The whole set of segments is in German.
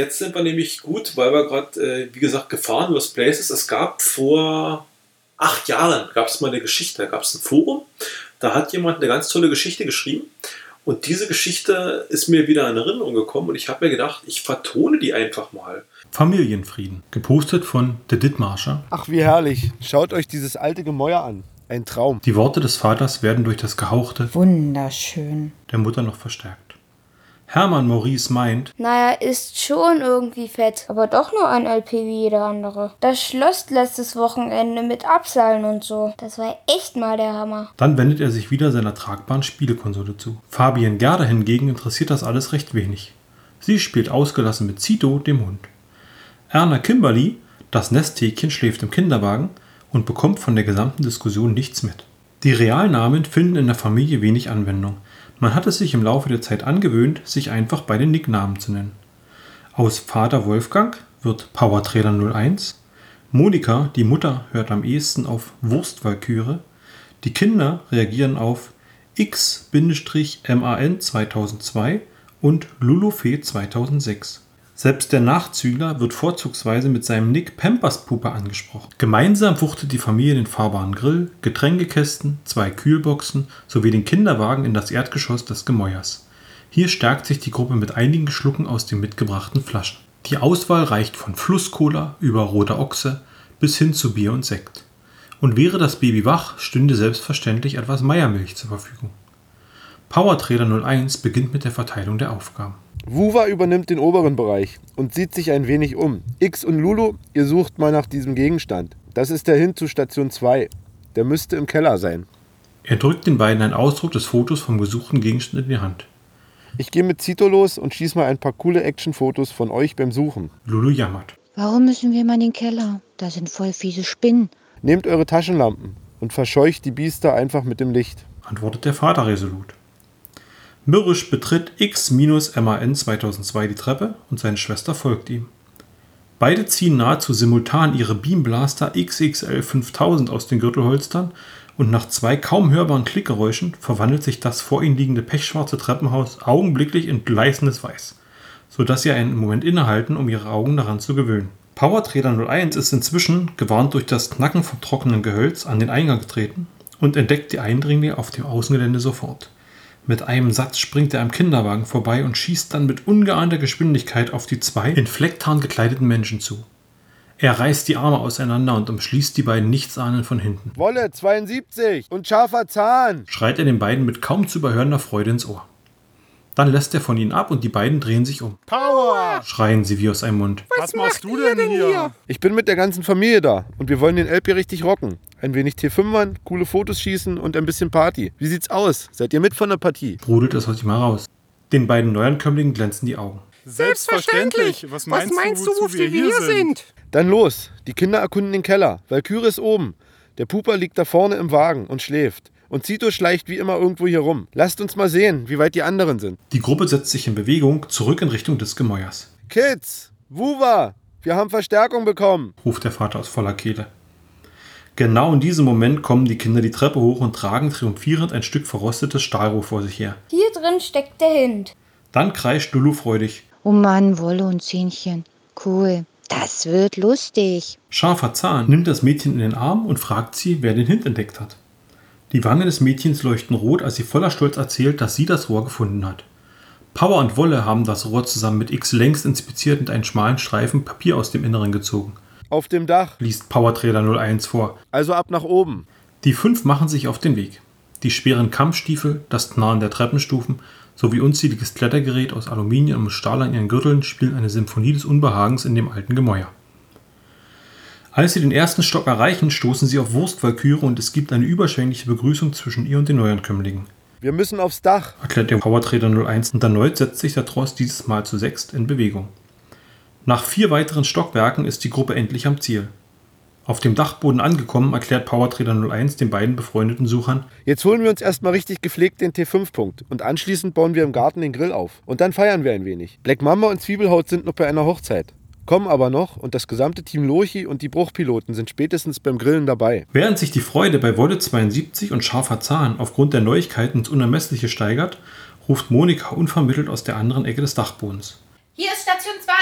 jetzt sind wir nämlich gut, weil wir gerade, äh, wie gesagt, gefahren Lost Places. Es gab vor acht Jahren, gab es mal eine Geschichte, da gab es ein Forum, da hat jemand eine ganz tolle Geschichte geschrieben. Und diese Geschichte ist mir wieder in Erinnerung gekommen und ich habe mir gedacht, ich vertone die einfach mal. Familienfrieden, gepostet von The Dithmarscher. Ach, wie herrlich. Schaut euch dieses alte Gemäuer an. Ein Traum. Die Worte des Vaters werden durch das Gehauchte Wunderschön. der Mutter noch verstärkt. Hermann Maurice meint, Naja, ist schon irgendwie fett, aber doch nur ein LP wie jeder andere. Das Schloss letztes Wochenende mit Abseilen und so. Das war echt mal der Hammer. dann wendet er sich wieder seiner tragbaren Spielekonsole zu. Fabian Gerda hingegen interessiert das alles recht wenig. Sie spielt ausgelassen mit Zito, dem Hund. Erna Kimberly, das Nesthäkchen, schläft im Kinderwagen und bekommt von der gesamten Diskussion nichts mit. Die Realnamen finden in der Familie wenig Anwendung. Man hat es sich im Laufe der Zeit angewöhnt, sich einfach bei den Nicknamen zu nennen. Aus Vater Wolfgang wird Powertrailer 01. Monika, die Mutter, hört am ehesten auf Wurstwalküre. Die Kinder reagieren auf X-MAN 2002 und Lulufee 2006. Selbst der Nachzügler wird vorzugsweise mit seinem Nick Pamperspuppe angesprochen. Gemeinsam wuchtet die Familie den fahrbaren Grill, Getränkekästen, zwei Kühlboxen sowie den Kinderwagen in das Erdgeschoss des Gemäuers. Hier stärkt sich die Gruppe mit einigen Schlucken aus den mitgebrachten Flaschen. Die Auswahl reicht von Flusscola über roter Ochse bis hin zu Bier und Sekt. Und wäre das Baby wach, stünde selbstverständlich etwas Meiermilch zur Verfügung. Powertrader 01 beginnt mit der Verteilung der Aufgaben. Wuva übernimmt den oberen Bereich und sieht sich ein wenig um. X und Lulu, ihr sucht mal nach diesem Gegenstand. Das ist der Hin zu Station 2. Der müsste im Keller sein. Er drückt den beiden einen Ausdruck des Fotos vom gesuchten Gegenstand in die Hand. Ich gehe mit Zito los und schieß mal ein paar coole Actionfotos von euch beim Suchen. Lulu jammert. Warum müssen wir mal in den Keller? Da sind voll fiese Spinnen. Nehmt eure Taschenlampen und verscheucht die Biester einfach mit dem Licht. antwortet der Vater resolut. Mürrisch betritt X-MAN 2002 die Treppe und seine Schwester folgt ihm. Beide ziehen nahezu simultan ihre Beamblaster XXL 5000 aus den Gürtelholstern und nach zwei kaum hörbaren Klickgeräuschen verwandelt sich das vor ihnen liegende pechschwarze Treppenhaus augenblicklich in gleißendes Weiß, sodass sie einen Moment innehalten, um ihre Augen daran zu gewöhnen. Powertrader 01 ist inzwischen, gewarnt durch das Knacken vom trockenen Gehölz, an den Eingang getreten und entdeckt die Eindringlinge auf dem Außengelände sofort. Mit einem Satz springt er am Kinderwagen vorbei und schießt dann mit ungeahnter Geschwindigkeit auf die zwei in Flecktarn gekleideten Menschen zu. Er reißt die Arme auseinander und umschließt die beiden Nichtsahnenden von hinten. Wolle 72 und scharfer Zahn. Schreit er den beiden mit kaum zu überhörender Freude ins Ohr. Dann lässt er von ihnen ab und die beiden drehen sich um. Power! Schreien sie wie aus einem Mund. Was, machst du denn hier? Ich bin mit der ganzen Familie da und wir wollen den LP richtig rocken. Ein wenig T5ern, coole Fotos schießen und ein bisschen Party. Wie sieht's aus? Seid ihr mit von der Partie? Brodelt es aus ihm heraus. Den beiden Neuankömmlingen glänzen die Augen. Selbstverständlich. Was meinst, du, wozu wir hier sind? Dann los. Die Kinder erkunden den Keller. Valkyrie ist oben. Der Puper liegt da vorne im Wagen und schläft. Und Zito schleicht wie immer irgendwo hier rum. Lasst uns mal sehen, wie weit die anderen sind. Die Gruppe setzt sich in Bewegung zurück in Richtung des Gemäuers, Kids! Wuva! Wir haben Verstärkung bekommen. ruft der Vater aus voller Kehle. Genau in diesem Moment kommen die Kinder die Treppe hoch und tragen triumphierend ein Stück verrostetes Stahlrohr vor sich her. Hier drin steckt der Hint. Dann kreischt Lulu freudig. Oh Mann, Wolle und Zähnchen. Cool. Das wird lustig. Scharfer Zahn nimmt das Mädchen in den Arm und fragt sie, wer den Hint entdeckt hat. Die Wangen des Mädchens leuchten rot, als sie voller Stolz erzählt, dass sie das Rohr gefunden hat. Power und Wolle haben das Rohr zusammen mit X längst inspiziert und einen schmalen Streifen Papier aus dem Inneren gezogen, Auf dem Dach. liest Powertrader 01 vor. Also ab nach oben. Die fünf machen sich auf den Weg. Die schweren Kampfstiefel, das Knarren der Treppenstufen sowie unzähliges Klettergerät aus Aluminium und Stahl an ihren Gürteln spielen eine Symphonie des Unbehagens in dem alten Gemäuer. Als sie den ersten Stock erreichen, stoßen sie auf Wurstwalküre und es gibt eine überschwängliche Begrüßung zwischen ihr und den Neuankömmlingen, Wir müssen aufs Dach. erklärt der Powertrader 01 und erneut setzt sich der Tross dieses Mal zu sechst in Bewegung. Nach vier weiteren Stockwerken ist die Gruppe endlich am Ziel. Auf dem Dachboden angekommen, erklärt Powertrader 01 den beiden befreundeten Suchern, Jetzt holen wir uns erstmal richtig gepflegt den T5-Punkt und anschließend bauen wir im Garten den Grill auf. Und dann feiern wir ein wenig. Black Mamba und Zwiebelhaut sind noch bei einer Hochzeit. Kommen aber noch und das gesamte Team Lochi und die Bruchpiloten sind spätestens beim Grillen dabei. Während sich die Freude bei Wolle 72 und Scharfer Zahn aufgrund der Neuigkeiten ins Unermessliche steigert, ruft Monika unvermittelt aus der anderen Ecke des Dachbodens. Hier ist Station 2.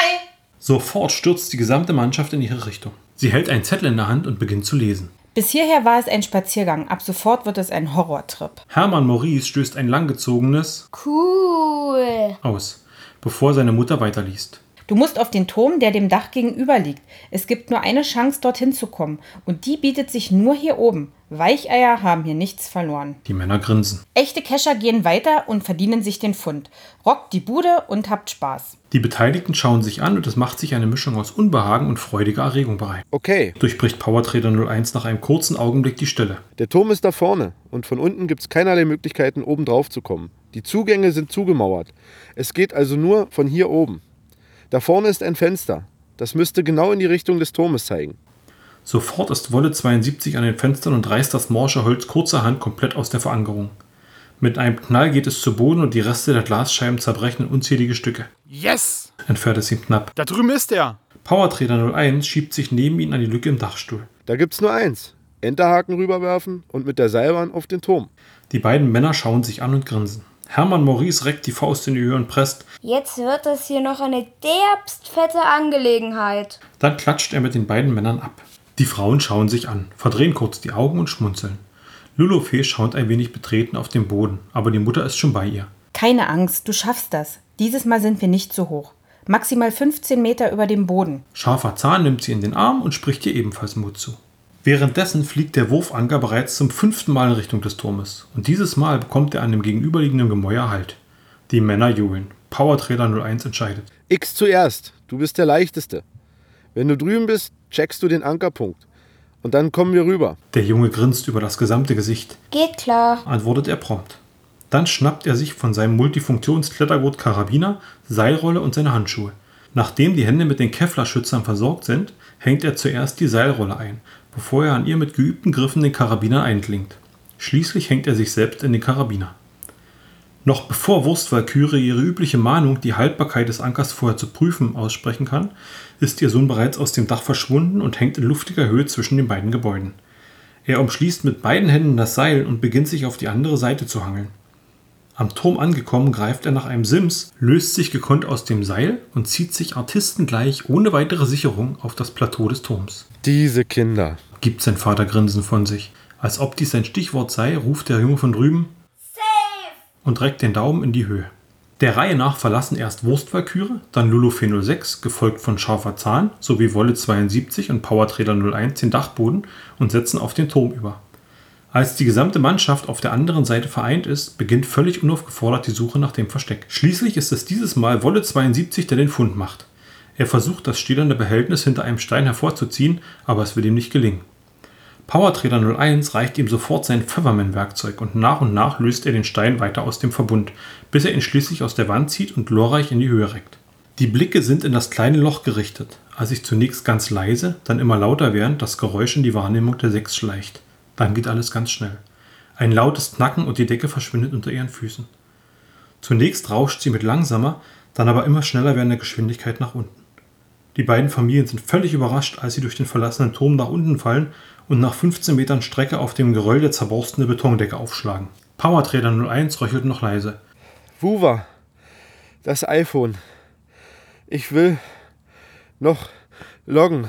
Sofort stürzt die gesamte Mannschaft in ihre Richtung. Sie hält einen Zettel in der Hand und beginnt zu lesen. Bis hierher war es ein Spaziergang. Ab sofort wird es ein Horrortrip. Hermann Maurice stößt ein langgezogenes Cool. aus, bevor seine Mutter weiterliest. Du musst auf den Turm, der dem Dach gegenüber liegt. Es gibt nur eine Chance, dorthin zu kommen. Und die bietet sich nur hier oben. Weicheier haben hier nichts verloren. Die Männer grinsen. Echte Kescher gehen weiter und verdienen sich den Pfund. Rockt die Bude und habt Spaß. Die Beteiligten schauen sich an und es macht sich eine Mischung aus Unbehagen und freudiger Erregung bereit. Okay, Durchbricht Powertrader 01 nach einem kurzen Augenblick die Stille. der Turm ist da vorne und von unten gibt es keinerlei Möglichkeiten, oben drauf zu kommen. Die Zugänge sind zugemauert. Es geht also nur von hier oben. Da vorne ist ein Fenster. Das müsste genau in die Richtung des Turmes zeigen. Sofort ist Wolle 72 an den Fenstern und reißt das morsche Holz kurzerhand komplett aus der Verankerung. Mit einem Knall geht es zu Boden und die Reste der Glasscheiben zerbrechen in unzählige Stücke. Yes! Entfernt es ihm knapp. Da drüben ist er. Powertrader 01 schiebt sich neben ihn an die Lücke im Dachstuhl. Da gibt's nur eins. Enterhaken rüberwerfen und mit der Seilbahn auf den Turm. Die beiden Männer schauen sich an und grinsen. Hermann Maurice reckt die Faust in die Höhe und presst. Jetzt wird das hier noch eine derbst fette Angelegenheit. Dann klatscht er mit den beiden Männern ab. Die Frauen schauen sich an, verdrehen kurz die Augen und schmunzeln. Lulofee schaut ein wenig betreten auf den Boden, aber die Mutter ist schon bei ihr. Keine Angst, du schaffst das. Dieses Mal sind wir nicht so hoch. Maximal 15 Meter über dem Boden. Scharfer Zahn nimmt sie in den Arm und spricht ihr ebenfalls Mut zu. Währenddessen fliegt der Wurfanker bereits zum fünften Mal in Richtung des Turmes. Und dieses Mal bekommt er an dem gegenüberliegenden Gemäuer Halt. Die Männer jubeln. Powertrader 01 entscheidet. X zuerst. Du bist der Leichteste. Wenn du drüben bist, checkst du den Ankerpunkt. Und dann kommen wir rüber. Der Junge grinst über das gesamte Gesicht, Geht klar. antwortet er prompt. Dann schnappt er sich von seinem Multifunktions-Klettergurt Karabiner, Seilrolle und seine Handschuhe. Nachdem die Hände mit den Kevlar-Schützern versorgt sind, hängt er zuerst die Seilrolle ein, bevor er an ihr mit geübten Griffen den Karabiner einklingt. Schließlich hängt er sich selbst in den Karabiner. Noch bevor Wurstwalküre ihre übliche Mahnung, die Haltbarkeit des Ankers vorher zu prüfen, aussprechen kann, ist ihr Sohn bereits aus dem Dach verschwunden und hängt in luftiger Höhe zwischen den beiden Gebäuden. Er umschließt mit beiden Händen das Seil und beginnt sich auf die andere Seite zu hangeln. Am Turm angekommen, greift er nach einem Sims, löst sich gekonnt aus dem Seil und zieht sich artistengleich ohne weitere Sicherung auf das Plateau des Turms. Diese Kinder. Gibt sein Vater grinsend von sich. Als ob dies sein Stichwort sei, ruft der Junge von drüben und reckt den Daumen in die Höhe. Der Reihe nach verlassen erst Wurstwalküre, dann Lulufee 06, gefolgt von Scharfer Zahn, sowie Wolle 72 und Powertrader 01 den Dachboden und setzen auf den Turm über. Als die gesamte Mannschaft auf der anderen Seite vereint ist, beginnt völlig unaufgefordert die Suche nach dem Versteck. Schließlich ist es dieses Mal Wolle 72, der den Fund macht. Er versucht, das stählerne Behältnis hinter einem Stein hervorzuziehen, aber es wird ihm nicht gelingen. Powertrader 01 reicht ihm sofort sein Pfefferman-Werkzeug und nach und nach löst er den Stein weiter aus dem Verbund, bis er ihn schließlich aus der Wand zieht und glorreich in die Höhe reckt. Die Blicke sind in das kleine Loch gerichtet, als sich zunächst ganz leise, dann immer lauter während das Geräusch in die Wahrnehmung der Sechs schleicht. Dann geht alles ganz schnell. Ein lautes Knacken und die Decke verschwindet unter ihren Füßen. Zunächst rauscht sie mit langsamer, dann aber immer schneller werdender Geschwindigkeit nach unten. Die beiden Familien sind völlig überrascht, als sie durch den verlassenen Turm nach unten fallen und nach 15 Metern Strecke auf dem Geröll der zerborstene Betondecke aufschlagen. Powertrader 01 röchelt noch leise. Wuva. Das iPhone. Ich will noch loggen.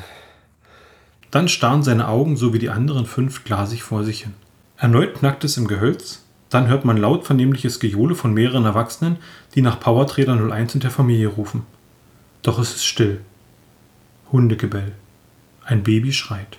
Dann starren seine Augen so wie die anderen fünf glasig vor sich hin. Erneut knackt es im Gehölz, dann hört man laut vernehmliches Gejohle von mehreren Erwachsenen, die nach Powertrader 01 und der Familie rufen. Doch es ist still. Hundegebell. Ein Baby schreit.